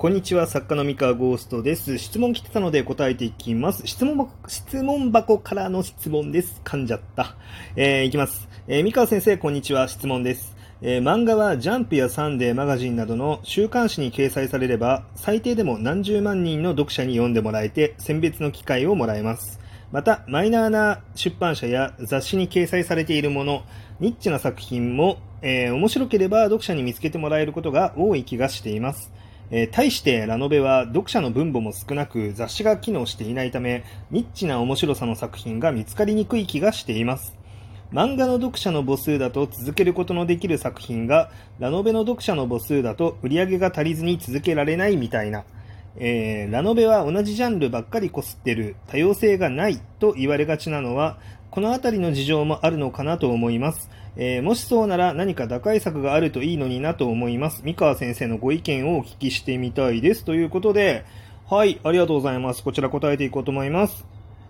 こんにちは、作家の三河ゴーストです。質問来てたので答えていきます。質問箱、質問箱からの質問です。噛んじゃった。えー、いきます。えー、三河先生、こんにちは。質問です。えー、漫画はジャンプやサンデーマガジンなどの週刊誌に掲載されれば、最低でも何十万人の読者に読んでもらえて、選別の機会をもらえます。また、マイナーな出版社や雑誌に掲載されているもの、ニッチな作品も、えー、面白ければ読者に見つけてもらえることが多い気がしています。えー、対してラノベは読者の分母も少なく雑誌が機能していないため、ニッチな面白さの作品が見つかりにくい気がしています。漫画の読者の母数だと続けることのできる作品が、ラノベの読者の母数だと売り上げが足りずに続けられないみたいな。えー、ラノベは同じジャンルばっかりこすってる、多様性がないと言われがちなのは、このあたりの事情もあるのかなと思います。えー、もしそうなら何か打開策があるといいのになと思います。三河先生のご意見をお聞きしてみたいです。ということで、はい、ありがとうございます。こちら答えていこうと思います。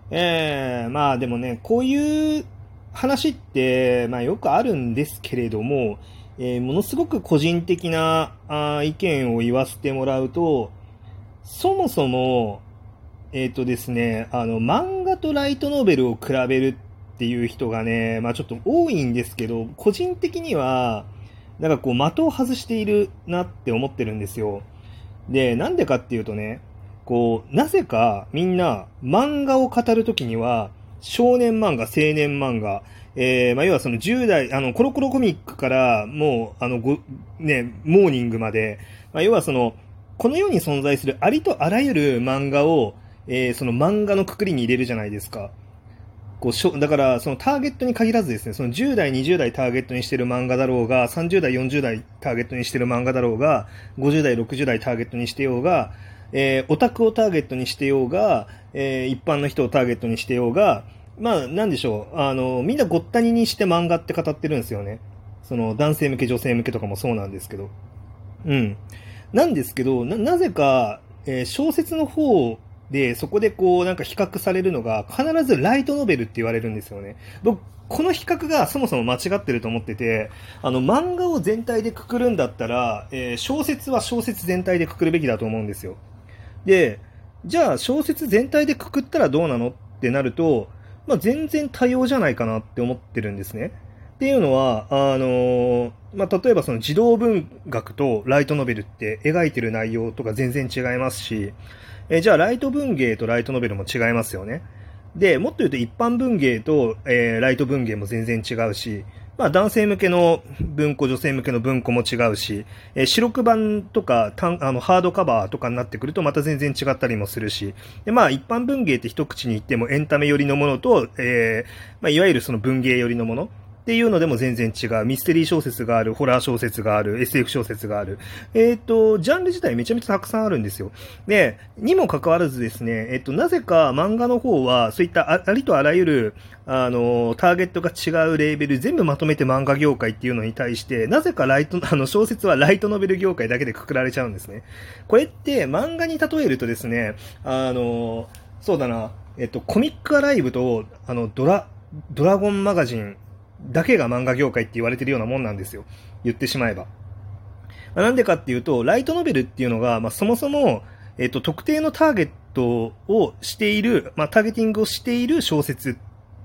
えー、まあでもね、こういう話って、まあよくあるんですけれども、えー、ものすごく個人的なあ意見を言わせてもらうと、そもそも、えっ、ー、とですね、あの、漫画とライトノベルを比べるっていう人がね、まあちょっと多いんですけど、個人的には、なんかこう的を外しているなって思ってるんですよ。で、なんでかっていうとね、こう、なぜかみんな漫画を語るときには、少年漫画、青年漫画、えー、まあ、要はその10代、あの、コロコロコミックから、もう、あの、ご、ね、モーニングまで、まあ、要はその、この世に存在するありとあらゆる漫画を、えー、その漫画のくくりに入れるじゃないですか。こうしょだから、そのターゲットに限らずですね、その10代、20代ターゲットにしてる漫画だろうが、30代、40代ターゲットにしてる漫画だろうが、50代、60代ターゲットにしてようが、えー、オタクをターゲットにしてようが、えー、一般の人をターゲットにしてようが、まあ、なんでしょう、あの、みんなごったににして漫画って語ってるんですよね。その、男性向け、女性向けとかもそうなんですけど。うん。なんですけど、な、なぜか、えー、小説の方で、そこでこう、なんか比較されるのが、必ずライトノベルって言われるんですよね。僕、この比較がそもそも間違ってると思ってて、あの、漫画を全体でくくるんだったら、えー、小説は小説全体でくくるべきだと思うんですよ。で、じゃあ小説全体でくくったらどうなのってなると、まあ、全然多様じゃないかなって思ってるんですね。っていうのは、あの、まあ、例えばその児童文学とライトノベルって描いてる内容とか全然違いますし、え、じゃあライト文芸とライトノベルも違いますよね。で、もっと言うと一般文芸と、えー、ライト文芸も全然違うし、まあ男性向けの文庫、女性向けの文庫も違うし、えー、白黒板とかあのハードカバーとかになってくるとまた全然違ったりもするし、でまあ一般文芸って一口に言ってもエンタメ寄りのものと、えー、まあいわゆるその文芸寄りのもの、っていうのでも全然違う。ミステリー小説がある、ホラー小説がある、SF 小説がある。えっ、ー、と、ジャンル自体めちゃめちゃたくさんあるんですよ。で、にもかかわらずですね、えっ、ー、と、なぜか漫画の方は、そういったありとあらゆる、あの、ターゲットが違うレーベル全部まとめて漫画業界っていうのに対して、なぜかライト、あの、小説はライトノベル業界だけでくくられちゃうんですね。これって漫画に例えるとですね、あの、そうだな、えっと、コミックアライブと、あの、ドラ、ドラゴンマガジンだけが漫画業界って言われてるようなもんなんですよ。言ってしまえば。まあ、なんでかっていうと、ライトノベルっていうのが、まあ、そもそも、えっ、と、特定のターゲットをしている、まあ、ターゲティングをしている小説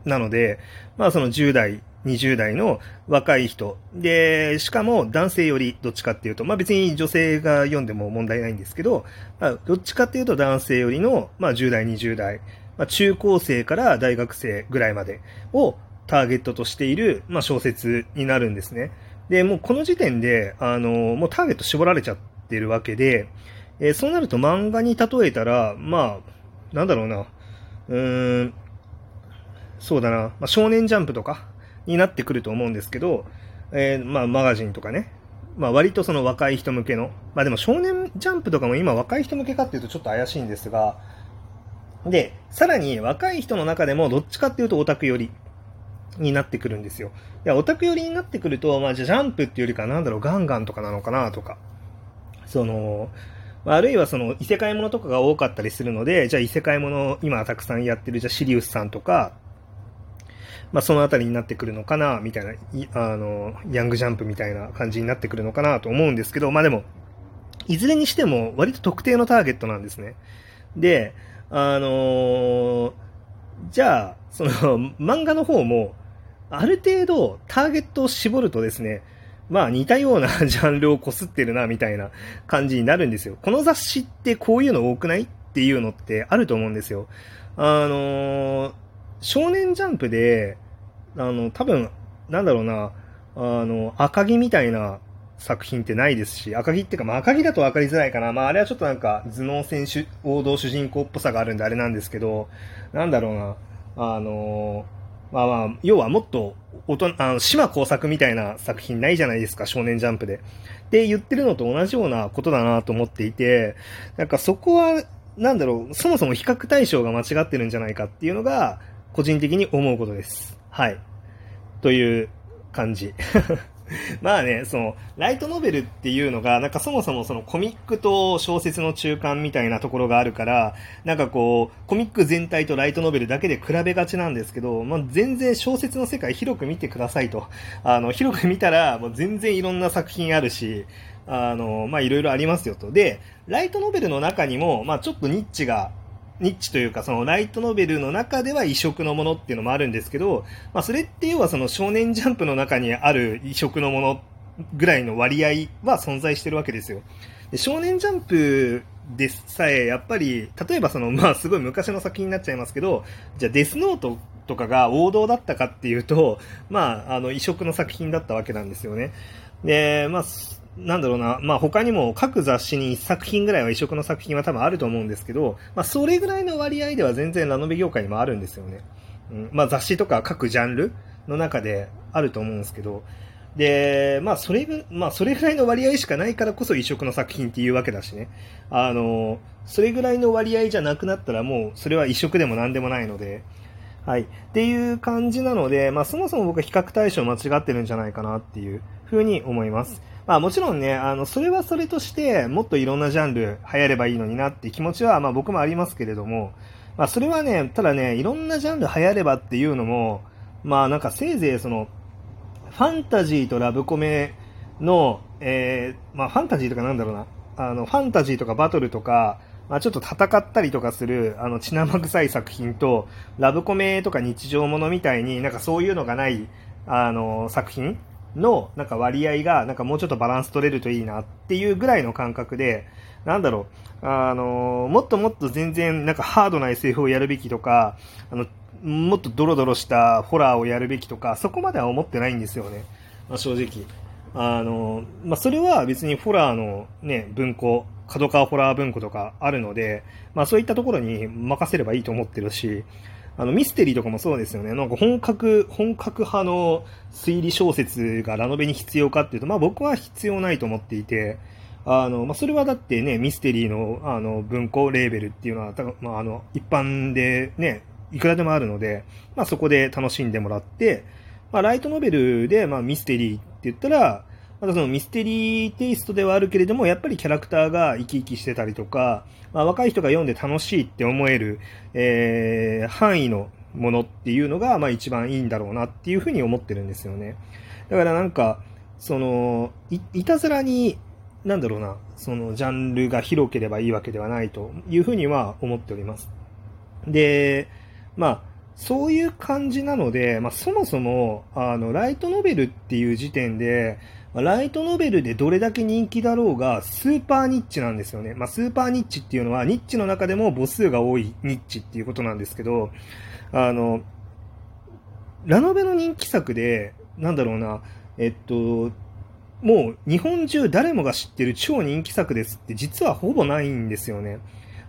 なので、まあ、その10代、20代の若い人。で、しかも男性よりどっちかっていうと、まあ別に女性が読んでも問題ないんですけど、まあ、どっちかっていうと男性よりの、まあ10代、20代、まあ中高生から大学生ぐらいまでを、ターゲットとしている、まあ、小説になるんですね。で、もうこの時点で、あの、もうターゲット絞られちゃってるわけで、えー、そうなると漫画に例えたら、まあ、なんだろうな、うーん、そうだな、まあ、少年ジャンプとかになってくると思うんですけど、えー、まあ、マガジンとかね、まあ、割とその若い人向けの、まあでも少年ジャンプとかも今若い人向けかっていうとちょっと怪しいんですが、で、さらに若い人の中でもどっちかっていうとオタク寄り。になってくるんですよ。いや、オタク寄りになってくると、まあ、じゃジャンプっていうよりか、なんだろう、ガンガンとかなのかなとか。その、あるいはその異世界ものとかが多かったりするので、じゃあ異世界もの今たくさんやってる、じゃあシリウスさんとか、まあそのあたりになってくるのかな、みたいな、あの、ヤングジャンプみたいな感じになってくるのかなと思うんですけど、まあでも、いずれにしても割と特定のターゲットなんですね。で、あのー、じゃあ、その 漫画の方も、ある程度ターゲットを絞るとですね、まあ似たような ジャンルをこすってるなみたいな感じになるんですよ。この雑誌ってこういうの多くないっていうのってあると思うんですよ。あのー、少年ジャンプで、あの、多分、なんだろうな、あの、赤木みたいな作品ってないですし、赤木ってか、まあ、赤木だと分かりづらいかな。まあ、あれはちょっとなんか、頭脳選手、王道主人公っぽさがあるんであれなんですけど、なんだろうな、あのーまあまあ、要はもっと、大人、あの、島工作みたいな作品ないじゃないですか、少年ジャンプで。って言ってるのと同じようなことだなと思っていて、なんかそこは、なんだろう、そもそも比較対象が間違ってるんじゃないかっていうのが、個人的に思うことです。はい。という感じ。まあね、その、ライトノベルっていうのが、なんかそもそもそのコミックと小説の中間みたいなところがあるから、なんかこう、コミック全体とライトノベルだけで比べがちなんですけど、まあ全然小説の世界広く見てくださいと。あの、広く見たら、もう全然いろんな作品あるし、あの、まあいろいろありますよと。で、ライトノベルの中にも、まあちょっとニッチがニッチというか、そのライトノベルの中では異色のものっていうのもあるんですけど、まあそれって要はその少年ジャンプの中にある異色のものぐらいの割合は存在してるわけですよ。で少年ジャンプでさえ、やっぱり、例えばその、まあすごい昔の作品になっちゃいますけど、じゃあデスノートとかが王道だったかっていうと、まあ、あの、異色の作品だったわけなんですよね。で、まあ、なんだろうな、まあ他にも各雑誌に1作品ぐらいは異色の作品は多分あると思うんですけど、まあそれぐらいの割合では全然ラノベ業界にもあるんですよね。うん、まあ雑誌とか各ジャンルの中であると思うんですけど、で、まあそれぐ、まあそれぐらいの割合しかないからこそ異色の作品っていうわけだしね。あの、それぐらいの割合じゃなくなったらもうそれは異色でも何でもないので、はい。っていう感じなので、まあそもそも僕は比較対象間違ってるんじゃないかなっていうふうに思います。まあもちろんね、あの、それはそれとして、もっといろんなジャンル流行ればいいのになって気持ちは、まあ僕もありますけれども、まあそれはね、ただね、いろんなジャンル流行ればっていうのも、まあなんかせいぜいその、ファンタジーとラブコメの、えー、まあファンタジーとかなんだろうな、あの、ファンタジーとかバトルとか、まあ、ちょっと戦ったりとかする、あの、血生臭い作品と、ラブコメとか日常ものみたいになんかそういうのがない、あの、作品のなんか割合がなんかもうちょっとバランス取れるといいなっていうぐらいの感覚で、なんだろう、あのもっともっと全然なんかハードな SF をやるべきとか、あの、もっとドロドロしたホラーをやるべきとか、そこまでは思ってないんですよね。まあ、正直。あのまあ、それは別にホラーのね、文庫、角川ホラー文庫とかあるので、まあそういったところに任せればいいと思ってるし、あの、ミステリーとかもそうですよね。なんか本格、本格派の推理小説がラノベに必要かっていうと、まあ僕は必要ないと思っていて、あの、まあそれはだってね、ミステリーの、あの、文庫レーベルっていうのは、まああの、一般でね、いくらでもあるので、まあそこで楽しんでもらって、まあライトノベルで、まあミステリーって言ったら、またそのミステリーテイストではあるけれども、やっぱりキャラクターが生き生きしてたりとか、まあ、若い人が読んで楽しいって思える、えー、範囲のものっていうのが、まあ一番いいんだろうなっていうふうに思ってるんですよね。だからなんか、その、いいたずらに、なんだろうな、そのジャンルが広ければいいわけではないというふうには思っております。で、まあ、そういう感じなので、まあ、そもそも、あの、ライトノベルっていう時点で、まあ、ライトノベルでどれだけ人気だろうが、スーパーニッチなんですよね。まあ、スーパーニッチっていうのは、ニッチの中でも母数が多いニッチっていうことなんですけど、あの、ラノベの人気作で、なんだろうな、えっと、もう日本中誰もが知ってる超人気作ですって実はほぼないんですよね。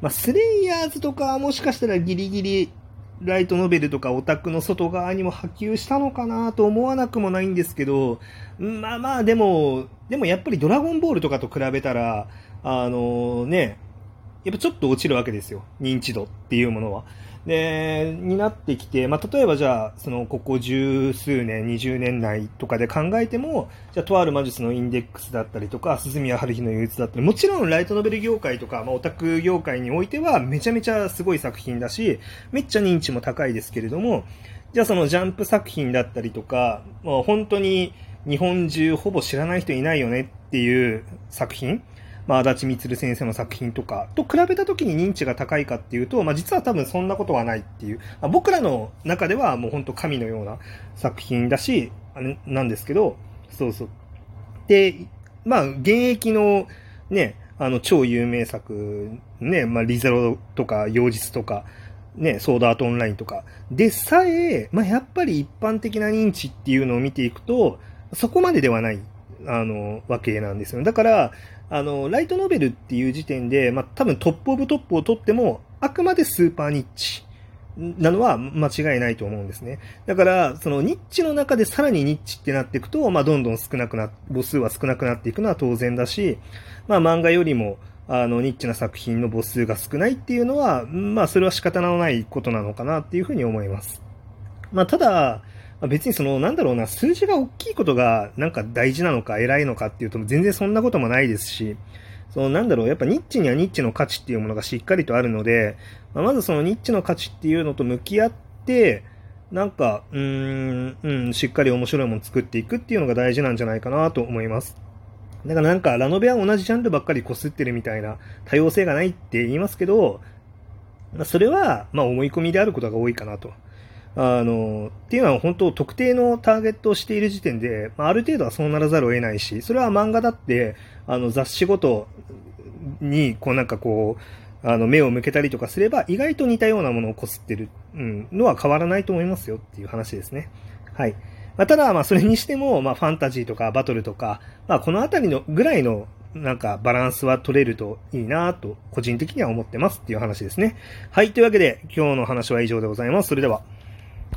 まあ、スレイヤーズとかもしかしたらギリギリライトノベルとかオタクの外側にも波及したのかなと思わなくもないんですけど、まあまあでも、でもやっぱりドラゴンボールとかと比べたら、あのね、やっぱちょっと落ちるわけですよ。認知度っていうものは。で、になってきて、まあ、例えばじゃあ、その、ここ十数年、20年内とかで考えても、じゃあ、とある魔術のインデックスだったりとか、鈴宮春日の憂鬱だったり、もちろんライトノベル業界とか、まあ、オタク業界においては、めちゃめちゃすごい作品だし、めっちゃ認知も高いですけれども、じゃあそのジャンプ作品だったりとか、もう本当に日本中ほぼ知らない人いないよねっていう作品、まあ、足立光先生の作品とかと比べた時に認知が高いかっていうと、まあ、実は多分そんなことはないっていう、まあ、僕らの中ではもう本当神のような作品だし、あれなんですけど、そうそう。で、まあ、現役のね、あの、超有名作、ね、まあ、リゼロとか、よう実とか、ね、ソードアートオンラインとか、でさえ、まあ、やっぱり一般的な認知っていうのを見ていくと、そこまでではない、あの、わけなんですよ。だから、あの、ライトノベルっていう時点で、まあ、多分 top of top を取っても、あくまでスーパーニッチなのは間違いないと思うんですね。だから、そのニッチの中でさらにニッチってなっていくと、まあ、どんどん少なくな、母数は少なくなっていくのは当然だし、まあ、漫画よりも、あの、ニッチな作品の母数が少ないっていうのは、まあ、それは仕方のないことなのかなっていうふうに思います。まあ、ただ、別にその、なんだろうな、数字が大きいことがなんか大事なのか偉いのかっていうと全然そんなこともないですし、そのなんだろう、やっぱニッチにはニッチの価値っていうものがしっかりとあるので、まあ、まずそのニッチの価値っていうのと向き合って、なんか、うーん、うん、しっかり面白いもの作っていくっていうのが大事なんじゃないかなと思います。だからなんか、ラノベは同じジャンルばっかり擦ってるみたいな多様性がないって言いますけど、まあ、それは、まあ思い込みであることが多いかなと。あの、っていうのは本当特定のターゲットをしている時点で、まあ、る程度はそうならざるを得ないし、それは漫画だって、あの雑誌ごとに、こうなんかこう、あの目を向けたりとかすれば、意外と似たようなものをこすってる、うん、のは変わらないと思いますよっていう話ですね。はい。まあ、ただ、まあそれにしても、まあファンタジーとかバトルとか、まあこのあたりのぐらいのなんかバランスは取れるといいなと個人的には思ってますっていう話ですね。はい。というわけで今日の話は以上でございます。それでは。